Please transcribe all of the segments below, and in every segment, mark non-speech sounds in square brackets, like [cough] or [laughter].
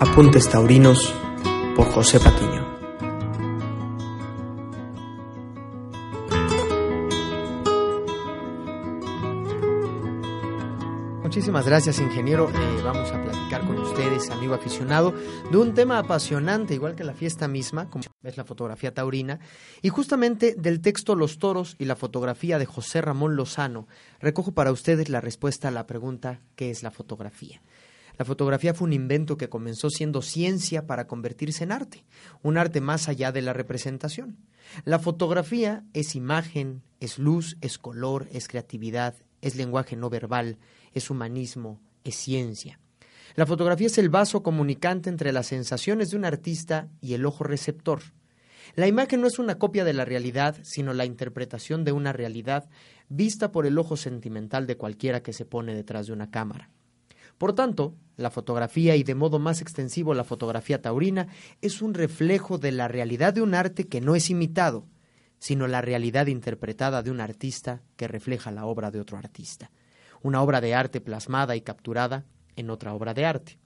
Apuntes Taurinos por José Patiño. Muchísimas gracias, ingeniero. Eh, vamos a platicar con ustedes, amigo aficionado, de un tema apasionante, igual que la fiesta misma, como es la fotografía taurina, y justamente del texto Los toros y la fotografía de José Ramón Lozano. Recojo para ustedes la respuesta a la pregunta ¿qué es la fotografía? La fotografía fue un invento que comenzó siendo ciencia para convertirse en arte, un arte más allá de la representación. La fotografía es imagen, es luz, es color, es creatividad, es lenguaje no verbal, es humanismo, es ciencia. La fotografía es el vaso comunicante entre las sensaciones de un artista y el ojo receptor. La imagen no es una copia de la realidad, sino la interpretación de una realidad vista por el ojo sentimental de cualquiera que se pone detrás de una cámara. Por tanto, la fotografía y de modo más extensivo la fotografía taurina es un reflejo de la realidad de un arte que no es imitado, sino la realidad interpretada de un artista que refleja la obra de otro artista, una obra de arte plasmada y capturada en otra obra de arte.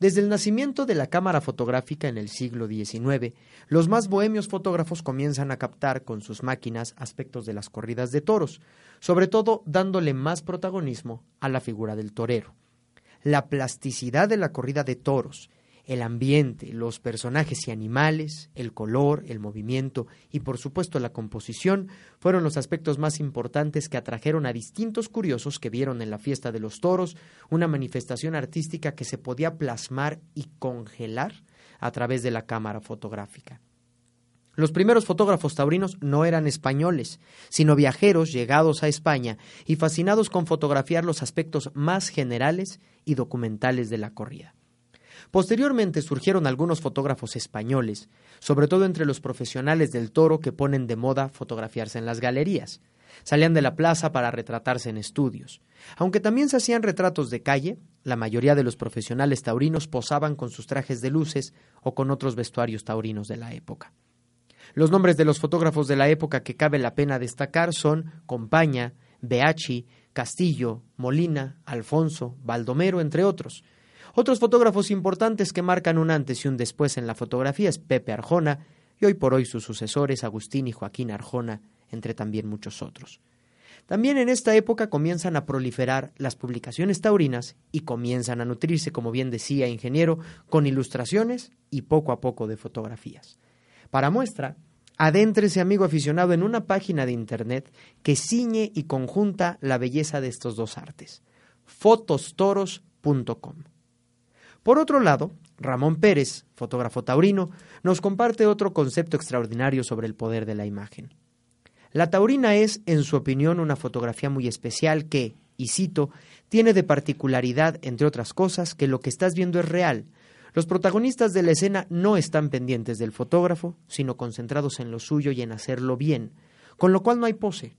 Desde el nacimiento de la cámara fotográfica en el siglo XIX, los más bohemios fotógrafos comienzan a captar con sus máquinas aspectos de las corridas de toros, sobre todo dándole más protagonismo a la figura del torero la plasticidad de la corrida de toros, el ambiente, los personajes y animales, el color, el movimiento y por supuesto la composición fueron los aspectos más importantes que atrajeron a distintos curiosos que vieron en la fiesta de los toros una manifestación artística que se podía plasmar y congelar a través de la cámara fotográfica. Los primeros fotógrafos taurinos no eran españoles, sino viajeros llegados a España y fascinados con fotografiar los aspectos más generales y documentales de la corrida. Posteriormente surgieron algunos fotógrafos españoles, sobre todo entre los profesionales del toro que ponen de moda fotografiarse en las galerías. Salían de la plaza para retratarse en estudios. Aunque también se hacían retratos de calle, la mayoría de los profesionales taurinos posaban con sus trajes de luces o con otros vestuarios taurinos de la época. Los nombres de los fotógrafos de la época que cabe la pena destacar son Compaña, Beachi, Castillo, Molina, Alfonso, Baldomero, entre otros. Otros fotógrafos importantes que marcan un antes y un después en la fotografía es Pepe Arjona y hoy por hoy sus sucesores Agustín y Joaquín Arjona, entre también muchos otros. También en esta época comienzan a proliferar las publicaciones taurinas y comienzan a nutrirse, como bien decía ingeniero, con ilustraciones y poco a poco de fotografías. Para muestra, adéntrese, amigo aficionado, en una página de Internet que ciñe y conjunta la belleza de estos dos artes, fotostoros.com. Por otro lado, Ramón Pérez, fotógrafo taurino, nos comparte otro concepto extraordinario sobre el poder de la imagen. La taurina es, en su opinión, una fotografía muy especial que, y cito, tiene de particularidad, entre otras cosas, que lo que estás viendo es real, los protagonistas de la escena no están pendientes del fotógrafo, sino concentrados en lo suyo y en hacerlo bien, con lo cual no hay pose.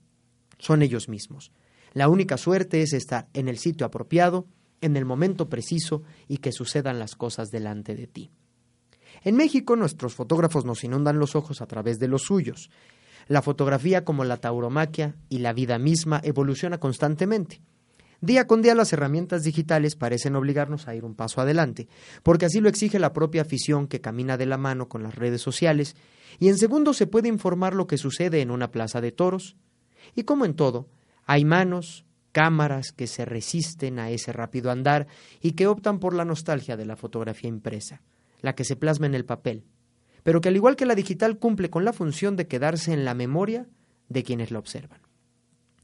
Son ellos mismos. La única suerte es estar en el sitio apropiado, en el momento preciso y que sucedan las cosas delante de ti. En México nuestros fotógrafos nos inundan los ojos a través de los suyos. La fotografía como la tauromaquia y la vida misma evoluciona constantemente. Día con día las herramientas digitales parecen obligarnos a ir un paso adelante, porque así lo exige la propia afición que camina de la mano con las redes sociales, y en segundos se puede informar lo que sucede en una plaza de toros. Y como en todo, hay manos, cámaras que se resisten a ese rápido andar y que optan por la nostalgia de la fotografía impresa, la que se plasma en el papel, pero que al igual que la digital cumple con la función de quedarse en la memoria de quienes la observan.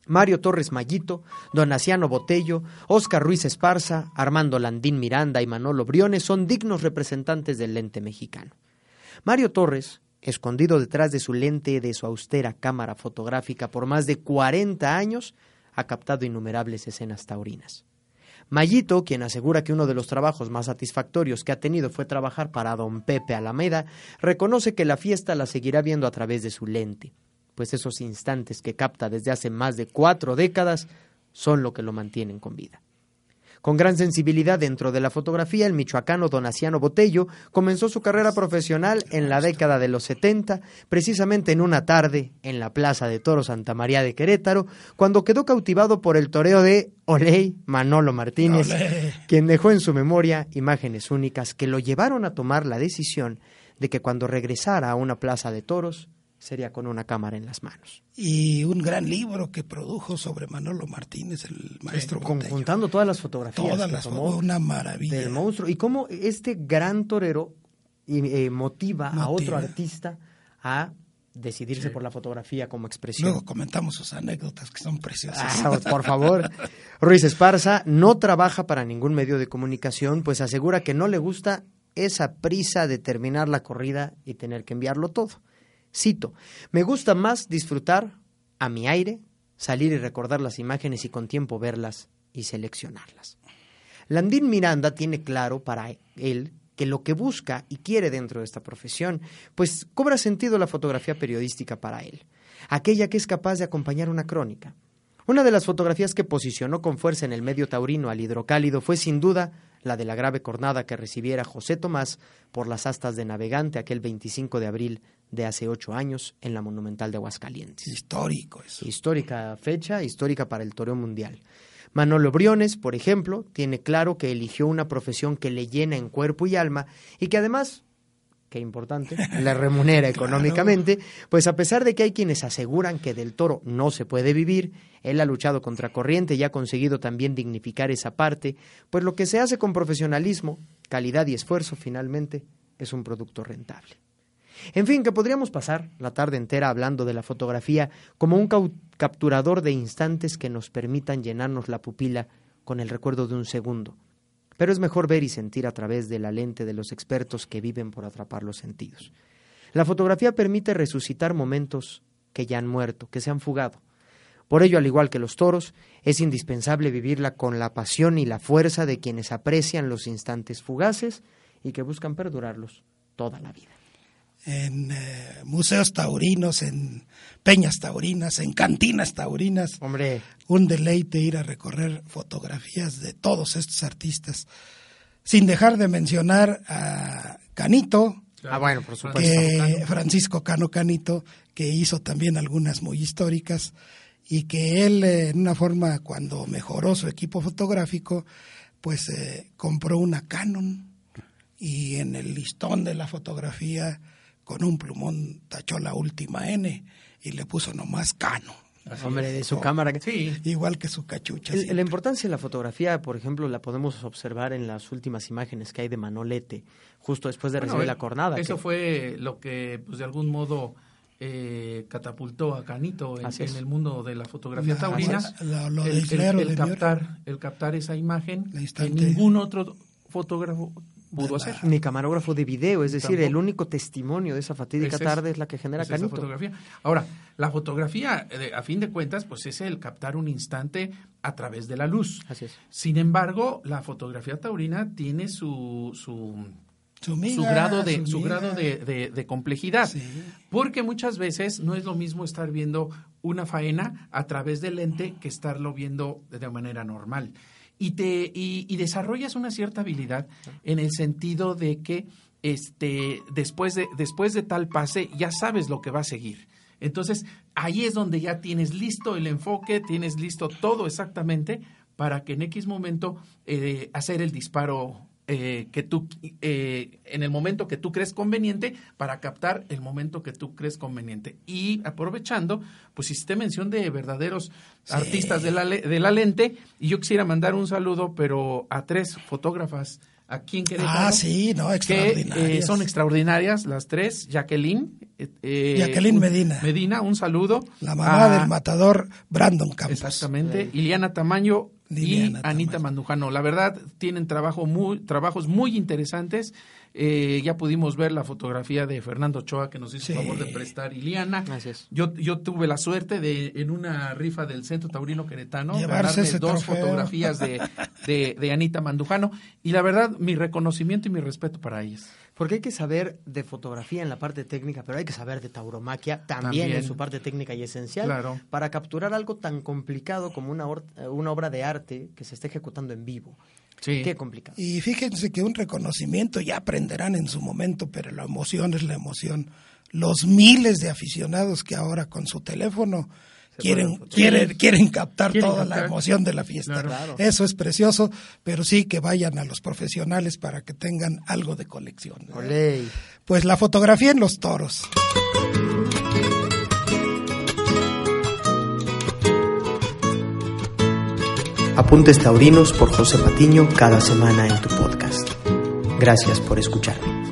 Mario Torres Mayito, Donaciano Botello, Óscar Ruiz Esparza, Armando Landín Miranda y Manolo Briones son dignos representantes del lente mexicano. Mario Torres, escondido detrás de su lente de su austera cámara fotográfica por más de 40 años, ha captado innumerables escenas taurinas. Mayito, quien asegura que uno de los trabajos más satisfactorios que ha tenido fue trabajar para don Pepe Alameda, reconoce que la fiesta la seguirá viendo a través de su lente, pues esos instantes que capta desde hace más de cuatro décadas son lo que lo mantienen con vida. Con gran sensibilidad dentro de la fotografía, el michoacano Donaciano Botello comenzó su carrera profesional en la década de los 70, precisamente en una tarde en la Plaza de Toro Santa María de Querétaro, cuando quedó cautivado por el toreo de Oley Manolo Martínez, quien dejó en su memoria imágenes únicas que lo llevaron a tomar la decisión de que cuando regresara a una plaza de toros, sería con una cámara en las manos. Y un gran libro que produjo sobre Manolo Martínez, el maestro. Sí, conjuntando todas las fotografías. Todas las tomó una maravilla. Del monstruo. Y cómo este gran torero eh, motiva, motiva, a otro artista a decidirse sí. por la fotografía como expresión. Luego comentamos sus anécdotas que son preciosas. Ah, por favor. [laughs] Ruiz Esparza no trabaja para ningún medio de comunicación, pues asegura que no le gusta esa prisa de terminar la corrida y tener que enviarlo todo. Cito, me gusta más disfrutar a mi aire, salir y recordar las imágenes y con tiempo verlas y seleccionarlas. Landín Miranda tiene claro para él que lo que busca y quiere dentro de esta profesión, pues cobra sentido la fotografía periodística para él, aquella que es capaz de acompañar una crónica. Una de las fotografías que posicionó con fuerza en el medio taurino al hidrocálido fue sin duda la de la grave cornada que recibiera José Tomás por las astas de navegante aquel 25 de abril de hace ocho años en la Monumental de Aguascalientes. Histórico eso. Histórica fecha, histórica para el toreo mundial. Manolo Briones, por ejemplo, tiene claro que eligió una profesión que le llena en cuerpo y alma y que además, qué importante, le remunera [laughs] económicamente, pues a pesar de que hay quienes aseguran que del toro no se puede vivir, él ha luchado contra corriente y ha conseguido también dignificar esa parte, pues lo que se hace con profesionalismo, calidad y esfuerzo finalmente es un producto rentable. En fin, que podríamos pasar la tarde entera hablando de la fotografía como un capturador de instantes que nos permitan llenarnos la pupila con el recuerdo de un segundo. Pero es mejor ver y sentir a través de la lente de los expertos que viven por atrapar los sentidos. La fotografía permite resucitar momentos que ya han muerto, que se han fugado. Por ello, al igual que los toros, es indispensable vivirla con la pasión y la fuerza de quienes aprecian los instantes fugaces y que buscan perdurarlos toda la vida en eh, museos taurinos, en peñas taurinas, en cantinas taurinas. Hombre. Un deleite ir a recorrer fotografías de todos estos artistas. Sin dejar de mencionar a Canito. Ah, bueno, por supuesto. Que, Francisco Cano Canito, que hizo también algunas muy históricas y que él, eh, en una forma, cuando mejoró su equipo fotográfico, pues eh, compró una Canon y en el listón de la fotografía con un plumón tachó la última N y le puso nomás Cano. Hombre, de su cámara. Sí. Igual que su cachucha. El, la importancia de la fotografía, por ejemplo, la podemos observar en las últimas imágenes que hay de Manolete, justo después de recibir la cornada. Eso fue lo que, pues de algún modo, eh, catapultó a Canito en, en, el mundo de la fotografía taurina. La, lo, el, el, el captar, el captar esa imagen que ningún otro fotógrafo pudo hacer. Ni camarógrafo de video, es decir, Tampoco. el único testimonio de esa fatídica es tarde es la que genera es Canito. Fotografía. Ahora, la fotografía, eh, a fin de cuentas, pues es el captar un instante a través de la luz. Así es. Sin embargo, la fotografía taurina tiene su, su su, miga, su, grado de su, su grado de, de, de complejidad Sí. porque muchas veces no es lo mismo estar viendo una faena a través del lente que estarlo viendo de manera normal y te y, y desarrollas una cierta habilidad en el sentido de que este después de después de tal pase ya sabes lo que va a seguir. Entonces ahí es donde ya tienes listo el enfoque tienes listo todo exactamente para que en X momento eh, hacer el disparo eh, que tú eh, en el momento que tú crees conveniente para captar el momento que tú crees conveniente y aprovechando pues hiciste mención de verdaderos Sí. artistas de la, de la lente y yo quisiera mandar un saludo pero a tres fotógrafas aquí en Querétaro Ah, sí, no, que extraordinarias. eh, son extraordinarias las tres Jacqueline eh, eh, Jacqueline Medina. Medina un saludo La mamá a- del matador Brandon Campos. exactamente Iliana Tamaño y Anita Mandujano. La verdad, tienen trabajo muy, trabajos muy interesantes. Eh, ya pudimos ver la fotografía de Fernando Ochoa que nos hizo el favor de prestar Iliana. Yo, yo tuve la suerte de, en una rifa del Centro Taurino Queretano, ganarme dos fotografías de, de, de Anita Mandujano. Y la verdad, mi reconocimiento y mi respeto para ellas. Porque hay que saber de fotografía en la parte técnica, pero hay que saber de tauromaquia también, en su parte técnica y esencial para capturar algo tan complicado como una, una obra de arte que se está ejecutando en vivo. Sí. Qué complicado. Y fíjense que un reconocimiento ya aprenderán en su momento, pero la emoción es la emoción. Los miles de aficionados que ahora con su teléfono quieren, quieren, quieren captar toda la emoción de la fiesta. Eso es precioso, pero sí que vayan a los profesionales para que tengan algo de colección. Pues la fotografía en los toros. Apuntes Taurinos por José Patiño cada semana en tu podcast. Gracias por escucharme.